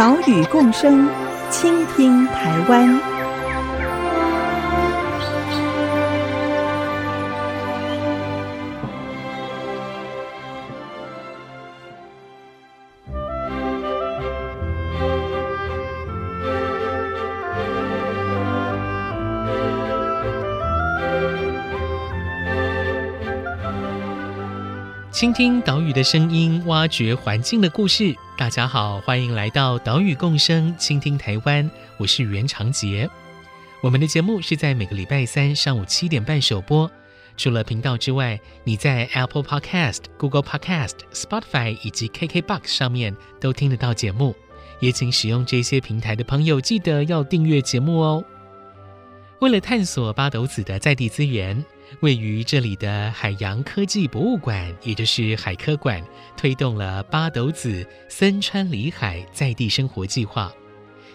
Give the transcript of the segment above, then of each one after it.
岛屿共生，倾听台湾。倾听岛屿的声音，挖掘环境的故事。大家好，欢迎来到岛屿共生，倾听台湾。我是袁长杰。我们的节目是在每个礼拜三上午七点半首播。除了频道之外，你在 Apple Podcast、Google Podcast、Spotify 以及 KKBox 上面都听得到节目。也请使用这些平台的朋友记得要订阅节目哦。为了探索八斗子的在地资源。位于这里的海洋科技博物馆，也就是海科馆，推动了八斗子森川里海在地生活计划。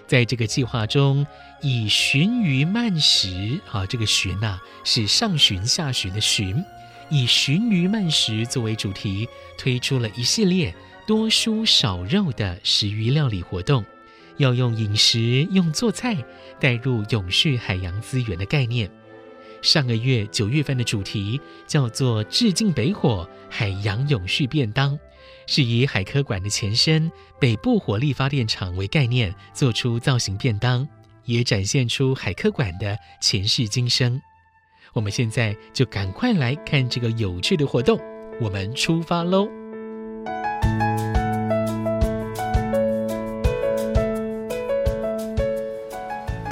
在这个计划中，以寻鱼慢食啊，这个寻呐、是上寻下寻的寻，以寻鱼慢食作为主题，推出了一系列多蔬少肉的食鱼料理活动，要用饮食、用做菜带入永续海洋资源的概念。上个月九月份的主题叫做“致敬北火海洋永续便当”，是以海科馆的前身北部火力发电厂为概念做出造型便当，也展现出海科馆的前世今生。我们现在就赶快来看这个有趣的活动，我们出发喽！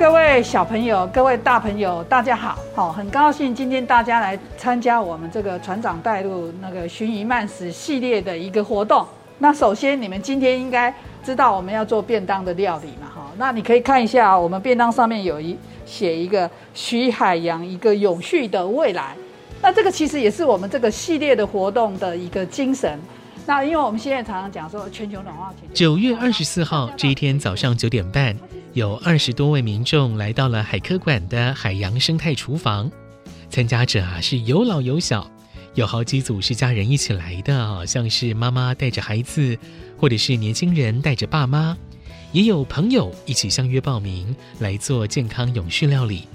各位小朋友，各位大朋友，大家好！好，很高兴今天大家来参加我们这个船长带路那个寻鱼慢食系列的一个活动。那首先，你们今天应该知道我们要做便当的料理嘛？哈，那你可以看一下，我们便当上面有一写一个“许海洋一个永续的未来”。那这个其实也是我们这个系列的活动的一个精神。那因为我们现在常常讲说全球暖化，九月二十四号这一天早上九点半。有二十多位民众来到了海科馆的海洋生态厨房，参加者啊是有老有小，有好几组是家人一起来的，好像是妈妈带着孩子，或者是年轻人带着爸妈，也有朋友一起相约报名来做健康永续料理。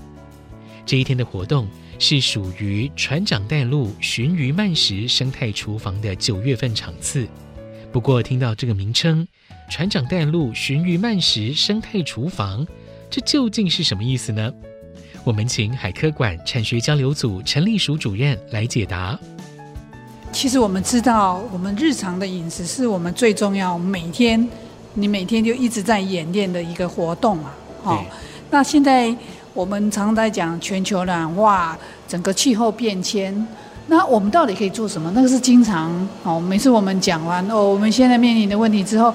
这一天的活动是属于船长带路鲟鱼慢食生态厨房的九月份场次，不过听到这个名称。船长带路鲟鱼慢食生态厨房，这究竟是什么意思呢？我们请海科馆产学交流组陈立淑主任来解答。其实我们知道，我们日常的饮食是我们最重要，每天你每天就一直在演练的一个活动嘛。哦，那现在我们常在讲全球暖化，整个气候变迁，那我们到底可以做什么？那个是经常哦，每次我们讲完哦，我们现在面临的问题之后。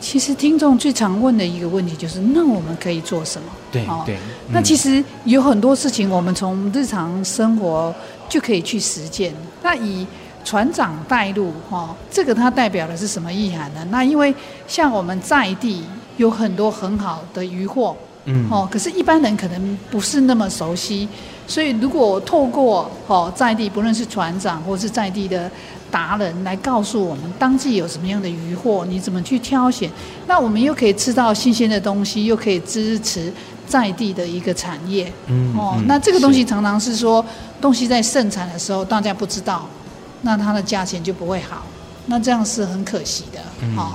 其实听众最常问的一个问题就是：那我们可以做什么？对对。嗯、那其实有很多事情，我们从日常生活就可以去实践。那以船长带路，哈，这个它代表的是什么意涵呢？那因为像我们在地有很多很好的渔获，嗯，哦，可是一般人可能不是那么熟悉，所以如果透过哦在地，不论是船长或是在地的。达人来告诉我们当季有什么样的渔获，你怎么去挑选？那我们又可以吃到新鲜的东西，又可以支持在地的一个产业。嗯，哦，嗯、那这个东西常常是说，是东西在盛产的时候大家不知道，那它的价钱就不会好，那这样是很可惜的。嗯、哦。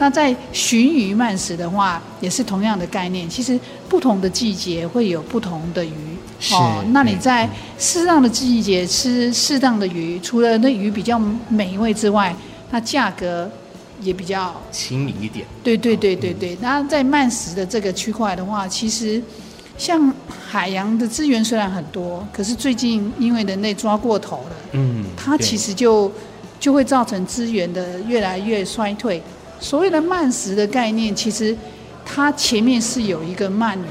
那在鲟鱼慢食的话，也是同样的概念。其实不同的季节会有不同的鱼。哦，那你在适当的季节吃适当的鱼，除了那鱼比较美味之外，它价格也比较亲民一点。对对对对对。那在慢食的这个区块的话，其实像海洋的资源虽然很多，可是最近因为人类抓过头了，嗯，它其实就就会造成资源的越来越衰退。所谓的慢食的概念，其实它前面是有一个慢鱼。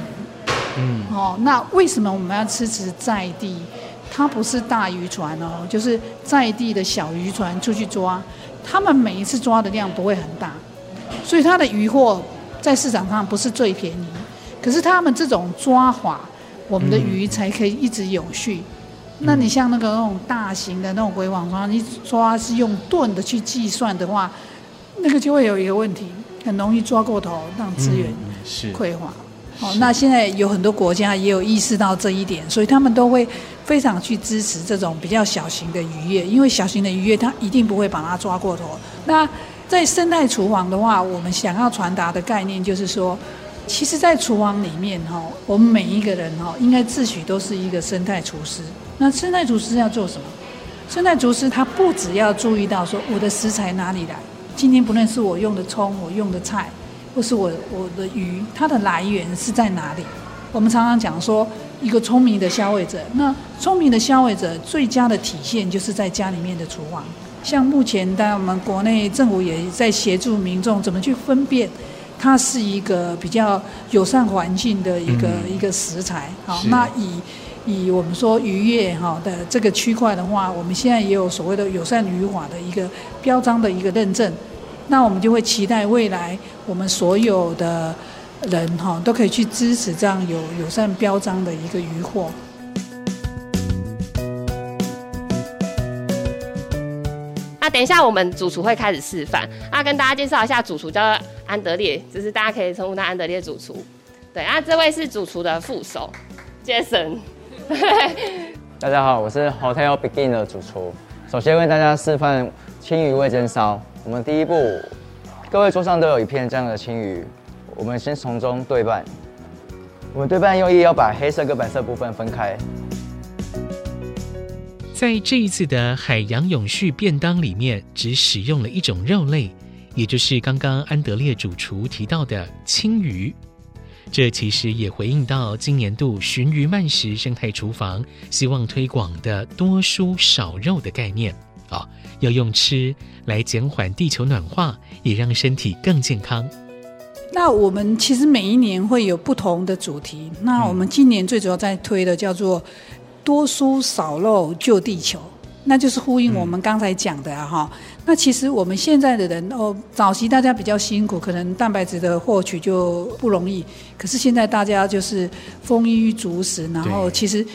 嗯，哦，那为什么我们要支持在地？它不是大渔船哦，就是在地的小渔船出去抓，他们每一次抓的量不会很大，所以它的渔获在市场上不是最便宜。可是他们这种抓法，我们的鱼才可以一直有序。嗯、那你像那个那种大型的那种鬼网抓，你抓是用吨的去计算的话，那个就会有一个问题，很容易抓过头，让资源是匮乏。哦，那现在有很多国家也有意识到这一点，所以他们都会非常去支持这种比较小型的渔业，因为小型的渔业它一定不会把它抓过头。那在生态厨房的话，我们想要传达的概念就是说，其实，在厨房里面哈，我们每一个人哈，应该自诩都是一个生态厨师。那生态厨师要做什么？生态厨师他不只要注意到说我的食材哪里来，今天不论是我用的葱，我用的菜。或是我我的鱼，它的来源是在哪里？我们常常讲说，一个聪明的消费者，那聪明的消费者最佳的体现就是在家里面的厨房。像目前，当然我们国内政府也在协助民众怎么去分辨，它是一个比较友善环境的一个、嗯、一个食材。好，那以以我们说渔业哈的这个区块的话，我们现在也有所谓的友善渔法的一个标章的一个认证。那我们就会期待未来我们所有的人哈都可以去支持这样有友善标章的一个渔获。那等一下我们主厨会开始示范，啊，跟大家介绍一下主厨叫安德烈，就是大家可以称呼他安德烈主厨。对，啊，这位是主厨的副手，Jason。大家好，我是 Hotel Begin 的主厨，首先为大家示范青鱼味噌烧。我们第一步，各位桌上都有一片这样的青鱼，我们先从中对半。我们对半用意要把黑色跟白色部分分开。在这一次的海洋永续便当里面，只使用了一种肉类，也就是刚刚安德烈主厨提到的青鱼。这其实也回应到今年度鲟鱼慢食生态厨房希望推广的多蔬少肉的概念啊。要用吃来减缓地球暖化，也让身体更健康。那我们其实每一年会有不同的主题。那我们今年最主要在推的叫做“多蔬少肉救地球”，那就是呼应我们刚才讲的哈、嗯。那其实我们现在的人哦，早期大家比较辛苦，可能蛋白质的获取就不容易。可是现在大家就是丰衣足食，然后其实，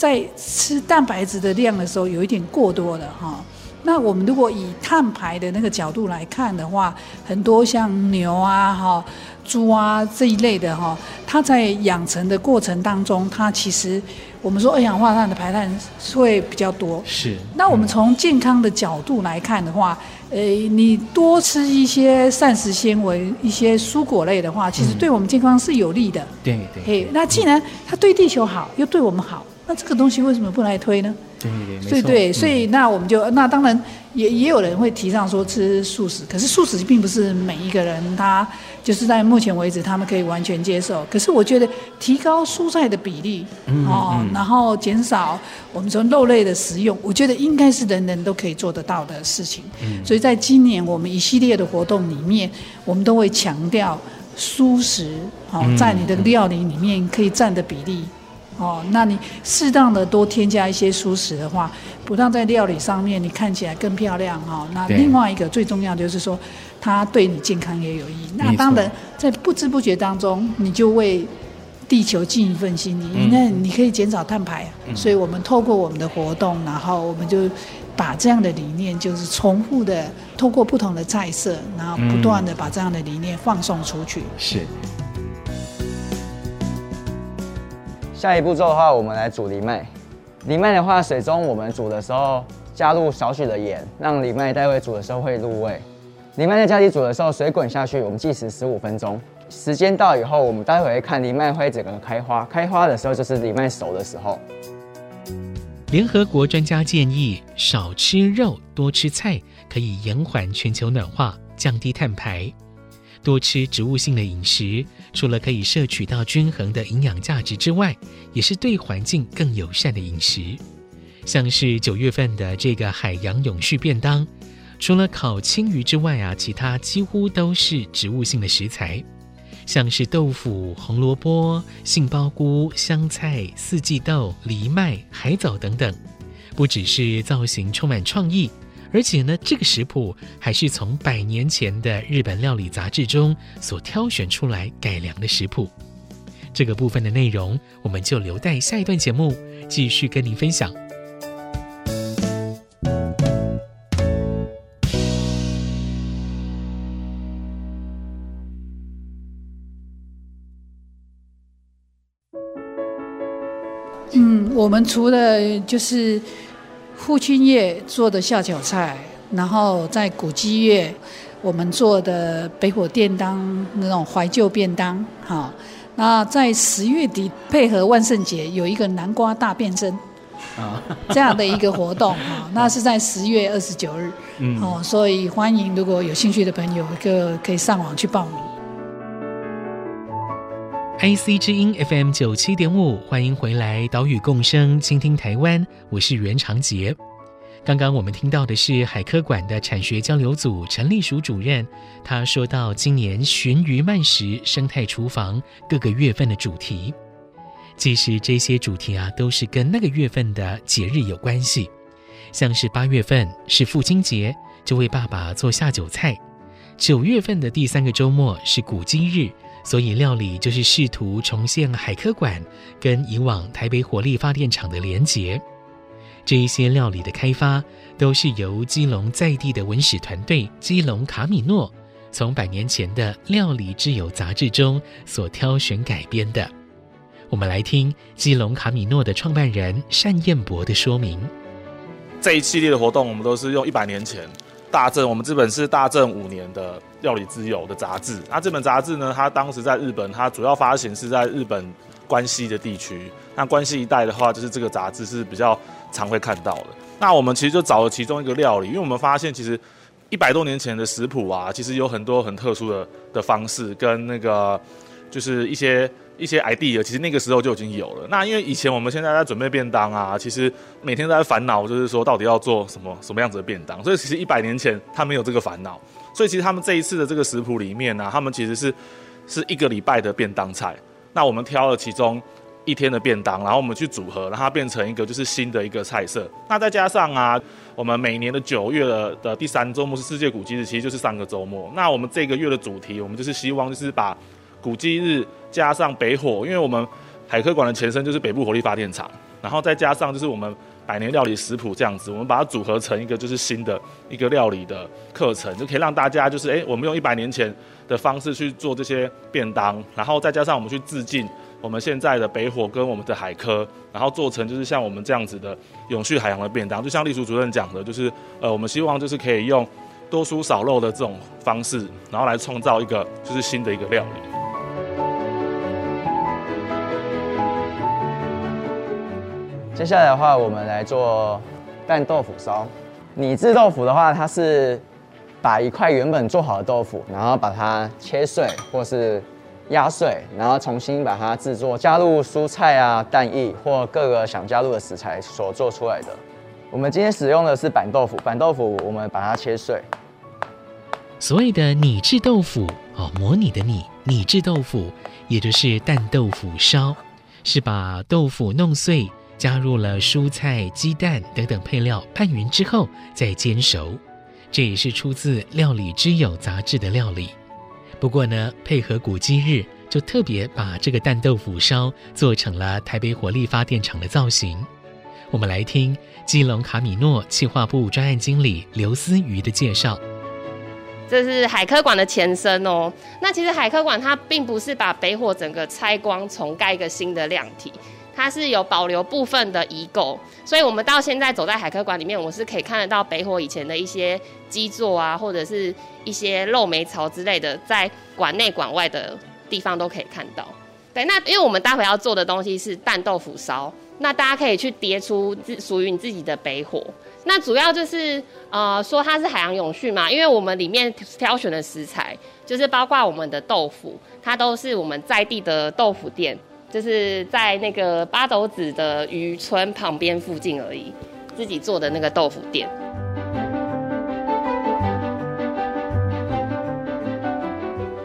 在吃蛋白质的量的时候，有一点过多了哈。那我们如果以碳排的那个角度来看的话，很多像牛啊、哈、猪啊这一类的哈，它在养成的过程当中，它其实我们说二氧化碳的排碳会比较多。是。那我们从健康的角度来看的话，呃，你多吃一些膳食纤维、一些蔬果类的话，其实对我们健康是有利的。对对。嘿，那既然它对地球好，又对我们好，那这个东西为什么不来推呢？对对对，对，所以那我们就那当然也也有人会提倡说吃素食，可是素食并不是每一个人他就是在目前为止他们可以完全接受。可是我觉得提高蔬菜的比例哦，然后减少我们说肉类的食用，我觉得应该是人人都可以做得到的事情。所以在今年我们一系列的活动里面，我们都会强调蔬食哦，在你的料理里面可以占的比例。哦，那你适当的多添加一些蔬食的话，不但在料理上面你看起来更漂亮哈。那另外一个最重要就是说，它对你健康也有益。那当然，在不知不觉当中，你就为地球尽一份心力。那你可以减少碳排，所以我们透过我们的活动，然后我们就把这样的理念，就是重复的透过不同的菜色，然后不断的把这样的理念放送出去。是。下一步骤的话，我们来煮藜麦。藜麦的话，水中我们煮的时候加入少许的盐，让藜麦待会煮的时候会入味。藜麦在家里煮的时候，水滚下去，我们计时十五分钟。时间到以后，我们待会看藜麦会整个开花，开花的时候就是藜麦熟的时候。联合国专家建议，少吃肉，多吃菜，可以延缓全球暖化，降低碳排。多吃植物性的饮食，除了可以摄取到均衡的营养价值之外，也是对环境更友善的饮食。像是九月份的这个海洋永续便当，除了烤青鱼之外啊，其他几乎都是植物性的食材。像是豆腐、红萝卜、杏鲍菇、香菜、四季豆、藜麦、海藻等等，不只是造型充满创意，而且呢，这个食谱还是从百年前的日本料理杂志中所挑选出来改良的食谱。这个部分的内容，我们就留待下一段节目继续跟您分享。嗯我们除了就是父亲月做的下酒菜，然后在古迹月我们做的北火便当那种怀旧便当，哈，那在十月底配合万圣节有一个南瓜大变身啊。这样的一个活动，哈，那是在十月二十九日，嗯，哦，所以欢迎如果有兴趣的朋友，一个可以上网去报名。IC 之音 FM 九七点五，欢迎回来，岛屿共生，倾听台湾，我是袁长杰。刚刚我们听到的是海科馆的产学交流组陈立淑主任，他说到今年鲟鱼慢食生态厨房各个月份的主题，其实这些主题啊，都是跟那个月份的节日有关系，像是八月份是父亲节，就为爸爸做下酒菜；九月份的第三个周末是古迹日。所以料理就是试图重现海科馆跟以往台北火力发电厂的连结。这一些料理的开发都是由基隆在地的文史团队基隆卡米诺从百年前的《料理之友》杂志中所挑选改编的。我们来听基隆卡米诺的创办人单彦博的说明。这一系列的活动，我们都是用一百年前。大正，我们这本是大正五年的料理之友的杂志。那这本杂志呢，它当时在日本，它主要发行是在日本关西的地区。那关西一带的话，就是这个杂志是比较常会看到的。那我们其实就找了其中一个料理，因为我们发现其实一百多年前的食谱啊，其实有很多很特殊的的方式跟那个就是一些。一些 idea 其实那个时候就已经有了。那因为以前我们现在在准备便当啊，其实每天都在烦恼，就是说到底要做什么什么样子的便当。所以其实一百年前他没有这个烦恼。所以其实他们这一次的这个食谱里面呢、他们其实是是一个礼拜的便当菜。那我们挑了其中一天的便当，然后我们去组合，让它变成一个就是新的一个菜色。那再加上啊，我们每年的九月的的第三周末是世界古迹日，其实就是上个周末。那我们这个月的主题，我们就是希望就是把古迹日加上北火，因为我们海科馆的前身就是北部火力发电厂，然后再加上就是我们百年料理食谱这样子，我们把它组合成一个就是新的一个料理的课程，就可以让大家就是哎，我们用一百年前的方式去做这些便当，然后再加上我们去致敬我们现在的北火跟我们的海科，然后做成就是像我们这样子的永续海洋的便当，就像立淑主任讲的，就是呃，我们希望就是可以用多蔬少肉的这种方式，然后来创造一个就是新的一个料理。接下来的话，我们来做蛋豆腐烧。你制豆腐的话，它是把一块原本做好的豆腐，然后把它切碎或是压碎，然后重新把它制作，加入蔬菜啊、蛋液或各个想加入的食材所做出来的。我们今天使用的是板豆腐，板豆腐我们把它切碎。所谓的拟制豆腐哦，模拟的拟，拟制豆腐也就是蛋豆腐烧，是把豆腐弄碎。加入了蔬菜、鸡蛋等等配料，拌匀之后再煎熟。这也是出自《料理之友》杂志的料理。不过呢，配合古迹日，就特别把这个蛋豆腐烧做成了台北火力发电厂的造型。我们来听基隆卡米诺企划部专案经理刘思瑜的介绍。这是海科馆的前身哦。那其实海科馆它并不是把北火整个拆光，重盖一个新的量体。它是有保留部分的遗构，所以我们到现在走在海科馆里面，我是可以看得到北火以前的一些基座啊，或者是一些漏煤槽之类的，在馆内馆外的地方都可以看到。对，那因为我们待会要做的东西是蛋豆腐烧，那大家可以去叠出自属于你自己的北火。那主要就是呃说它是海洋永续嘛，因为我们里面挑选的食材就是包括我们的豆腐，它都是我们在地的豆腐店。就是在那个八斗子的渔村旁边附近而已，自己做的那个豆腐店。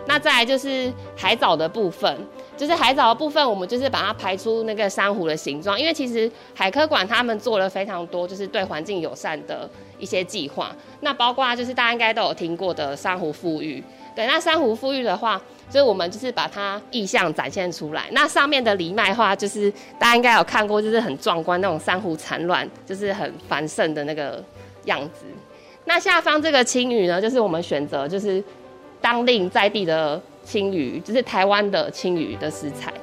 那再来就是海藻的部分，就是海藻的部分，我们就是把它排出那个珊瑚的形状。因为其实海科馆他们做了非常多，就是对环境友善的一些计划。那包括就是大家应该都有听过的珊瑚复育。对，那珊瑚复育的话，所以我们就是把它意象展现出来。那上面的藜麦花，就是大家应该有看过，就是很壮观那种珊瑚产卵，就是很繁盛的那个样子。那下方这个青鱼呢，就是我们选择就是当令在地的青鱼，就是台湾的青鱼的食材。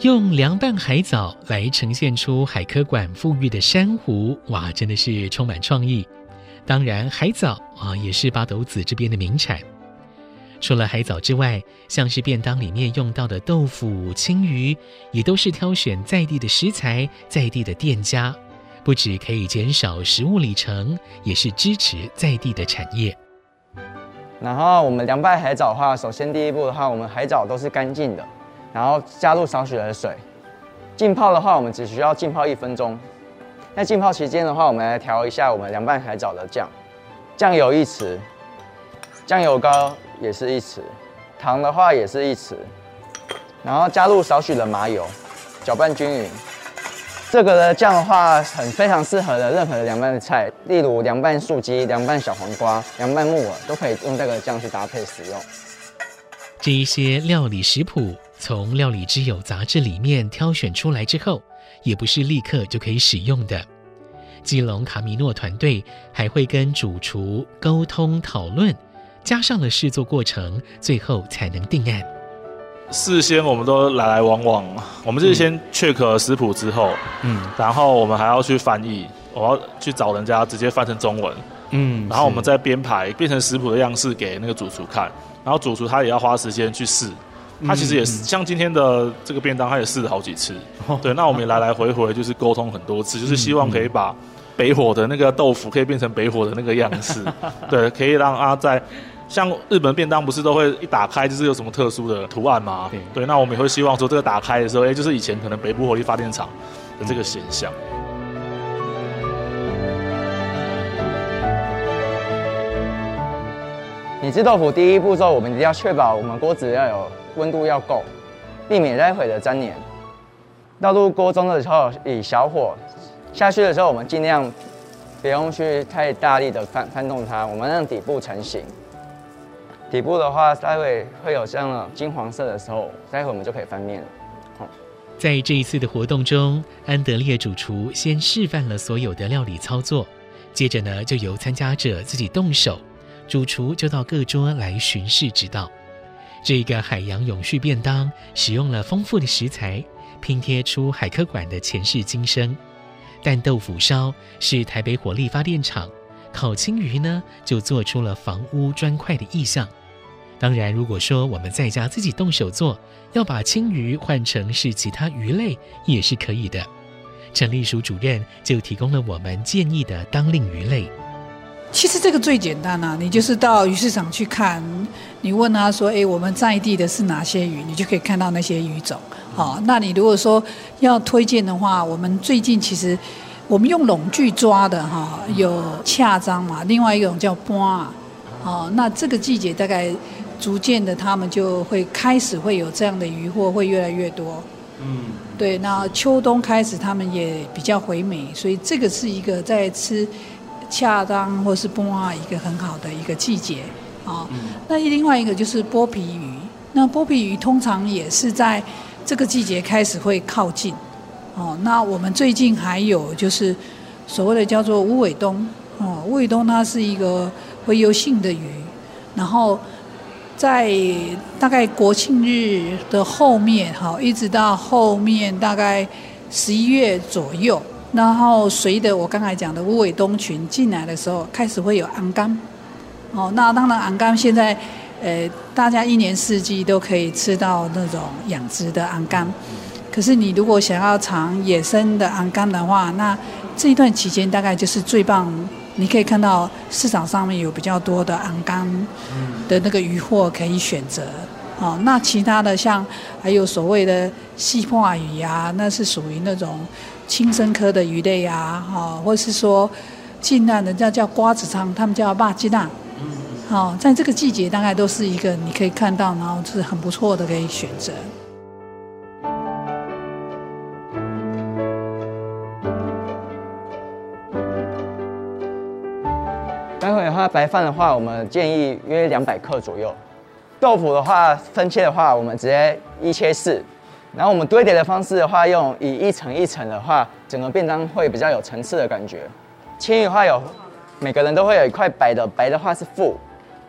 用凉拌海藻来呈现出海科馆富育的珊瑚，哇，真的是充满创意。当然，海藻啊也是八斗子这边的名产。除了海藻之外，像是便当里面用到的豆腐、青鱼，也都是挑选在地的食材、在地的店家，不只可以减少食物里程，也是支持在地的产业。然后我们凉拌海藻的话，首先第一步的话，我们海藻都是干净的，然后加入少许的水。浸泡的话，我们只需要浸泡一分钟。在浸泡期间的话，我们来调一下我们凉拌海藻的酱，酱油一匙，酱油膏也是一匙，糖的话也是一匙，然后加入少许的麻油，搅拌均匀。这个的酱的话，很非常适合的任何的凉拌的菜，例如凉拌素鸡、凉拌小黄瓜、凉拌木耳，都可以用这个酱去搭配使用。这一些料理食谱从《料理之友》杂志里面挑选出来之后。也不是立刻就可以使用的。基隆卡米诺团队还会跟主厨沟通讨论，加上了试做过程，最后才能定案。事先我们都来来往往，我们是先 check 食谱之后，嗯，然后我们还要去翻译，我要去找人家直接翻成中文，嗯，然后我们再编排变成食谱的样式给那个主厨看，然后主厨他也要花时间去试。他其实也是像今天的这个便当，他也试了好几次。对，那我们也来来回回就是沟通很多次，就是希望可以把北火的那个豆腐可以变成北火的那个样式。对，可以让啊在像日本便当不是都会一打开就是有什么特殊的图案吗？对，那我们也会希望说这个打开的时候，哎，就是以前可能北部火力发电厂的这个形象。你制豆腐第一步骤，我们一定要确保我们锅子要有。温度要够，避免待会的粘黏。倒入锅中的时候，以小火下去的时候，我们尽量不用去太大力的翻翻动它，我们让底部成型。底部的话，待会会有这样的金黄色的时候，待会我们就可以翻面了。在这一次的活动中，安德烈主厨先示范了所有的料理操作，接着呢，就由参加者自己动手，主厨就到各桌来巡视指导。这个海洋永续便当使用了丰富的食材，拼贴出海科馆的前世今生。蛋豆腐烧是台北火力发电厂，烤青鱼呢就做出了房屋砖块的意象。当然，如果说我们在家自己动手做，要把青鱼换成是其他鱼类也是可以的。陈立淑主任就提供了我们建议的当令鱼类。其实这个最简单啊，你就是到鱼市场去看，你问他说：“哎，我们在地的是哪些鱼？”你就可以看到那些鱼种。好，那你如果说要推荐的话，我们最近其实我们用笼具抓的哈，有恰章嘛，另外一种叫波啊。好，那这个季节大概逐渐的，他们就会开始会有这样的鱼货会越来越多。嗯，对，那秋冬开始他们也比较回美，所以这个是一个在吃。恰当或是剥啊，一个很好的一个季节啊。那另外一个就是剥皮鱼，那剥皮鱼通常也是在这个季节开始会靠近。哦，那我们最近还有就是所谓的叫做乌尾冬哦，乌尾冬它是一个洄游性的鱼，然后在大概国庆日的后面，哈，一直到后面大概十一月左右。然后随着我刚才讲的乌尾冬群进来的时候，开始会有昂肝。哦，那当然昂肝现在，呃，大家一年四季都可以吃到那种养殖的昂肝。可是你如果想要尝野生的昂肝的话，那这一段期间大概就是最棒。你可以看到市场上面有比较多的红柑的那个鱼货可以选择。哦，那其他的像还有所谓的细破鱼啊，那是属于那种。轻生科的鱼类啊，哈，或是说近岸人家叫瓜子仓，他们叫巴基纳，哦，在这个季节大概都是一个你可以看到，然后是很不错的可以选择。的话，白饭的话，我们建议约两百克左右。豆腐的话，分切的话，我们直接一切四。然后我们堆叠的方式的话，用以一层一层的话，整个便当会比较有层次的感觉。青鱼的话有，每个人都会有一块白的，白的话是腹，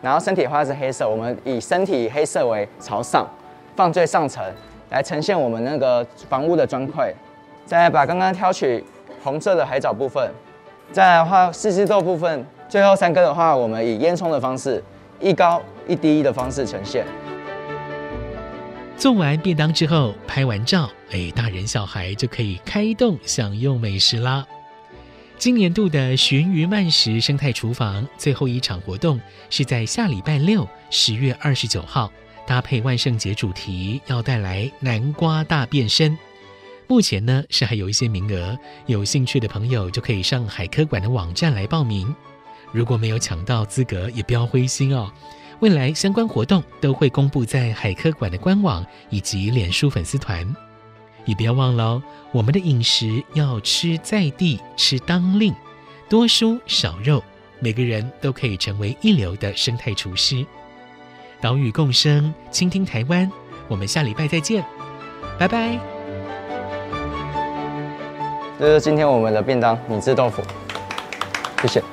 然后身体的话是黑色。我们以身体黑色为朝上，放最上层，来呈现我们那个房屋的砖块。再来把刚刚挑取红色的海藻部分，再来的话四季豆部分。最后三个的话，我们以烟囱的方式，一高一低的方式呈现。做完便当之后，拍完照，哎，大人小孩就可以开动享用美食啦。今年度的鲟鱼慢食生态厨房最后一场活动是在下礼拜六，十月二十九号，搭配万圣节主题，要带来南瓜大变身。目前呢是还有一些名额，有兴趣的朋友就可以上海科馆的网站来报名。如果没有抢到资格，也不要灰心哦。未来相关活动都会公布在海科馆的官网以及脸书粉丝团。也不要忘了，我们的饮食要吃在地，吃当令，多蔬少肉，每个人都可以成为一流的生态厨师。岛屿共生，倾听台湾。我们下礼拜再见，拜拜。这是今天我们的便当米制豆腐，谢谢。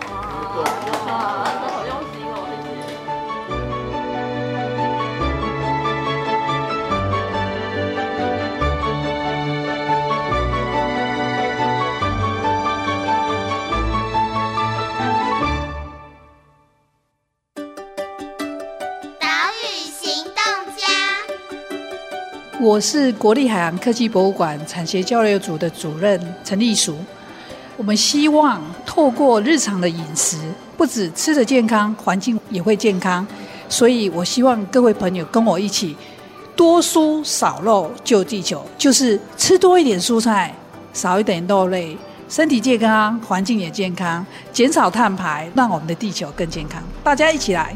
我是国立海洋科技博物馆产学交流组的主任陈丽淑。我们希望透过日常的饮食，不止吃得健康，环境也会健康。所以我希望各位朋友跟我一起多蔬少肉救地球，就是吃多一点蔬菜，少一点肉类，身体健康，环境也健康，减少碳排，让我们的地球更健康。大家一起来！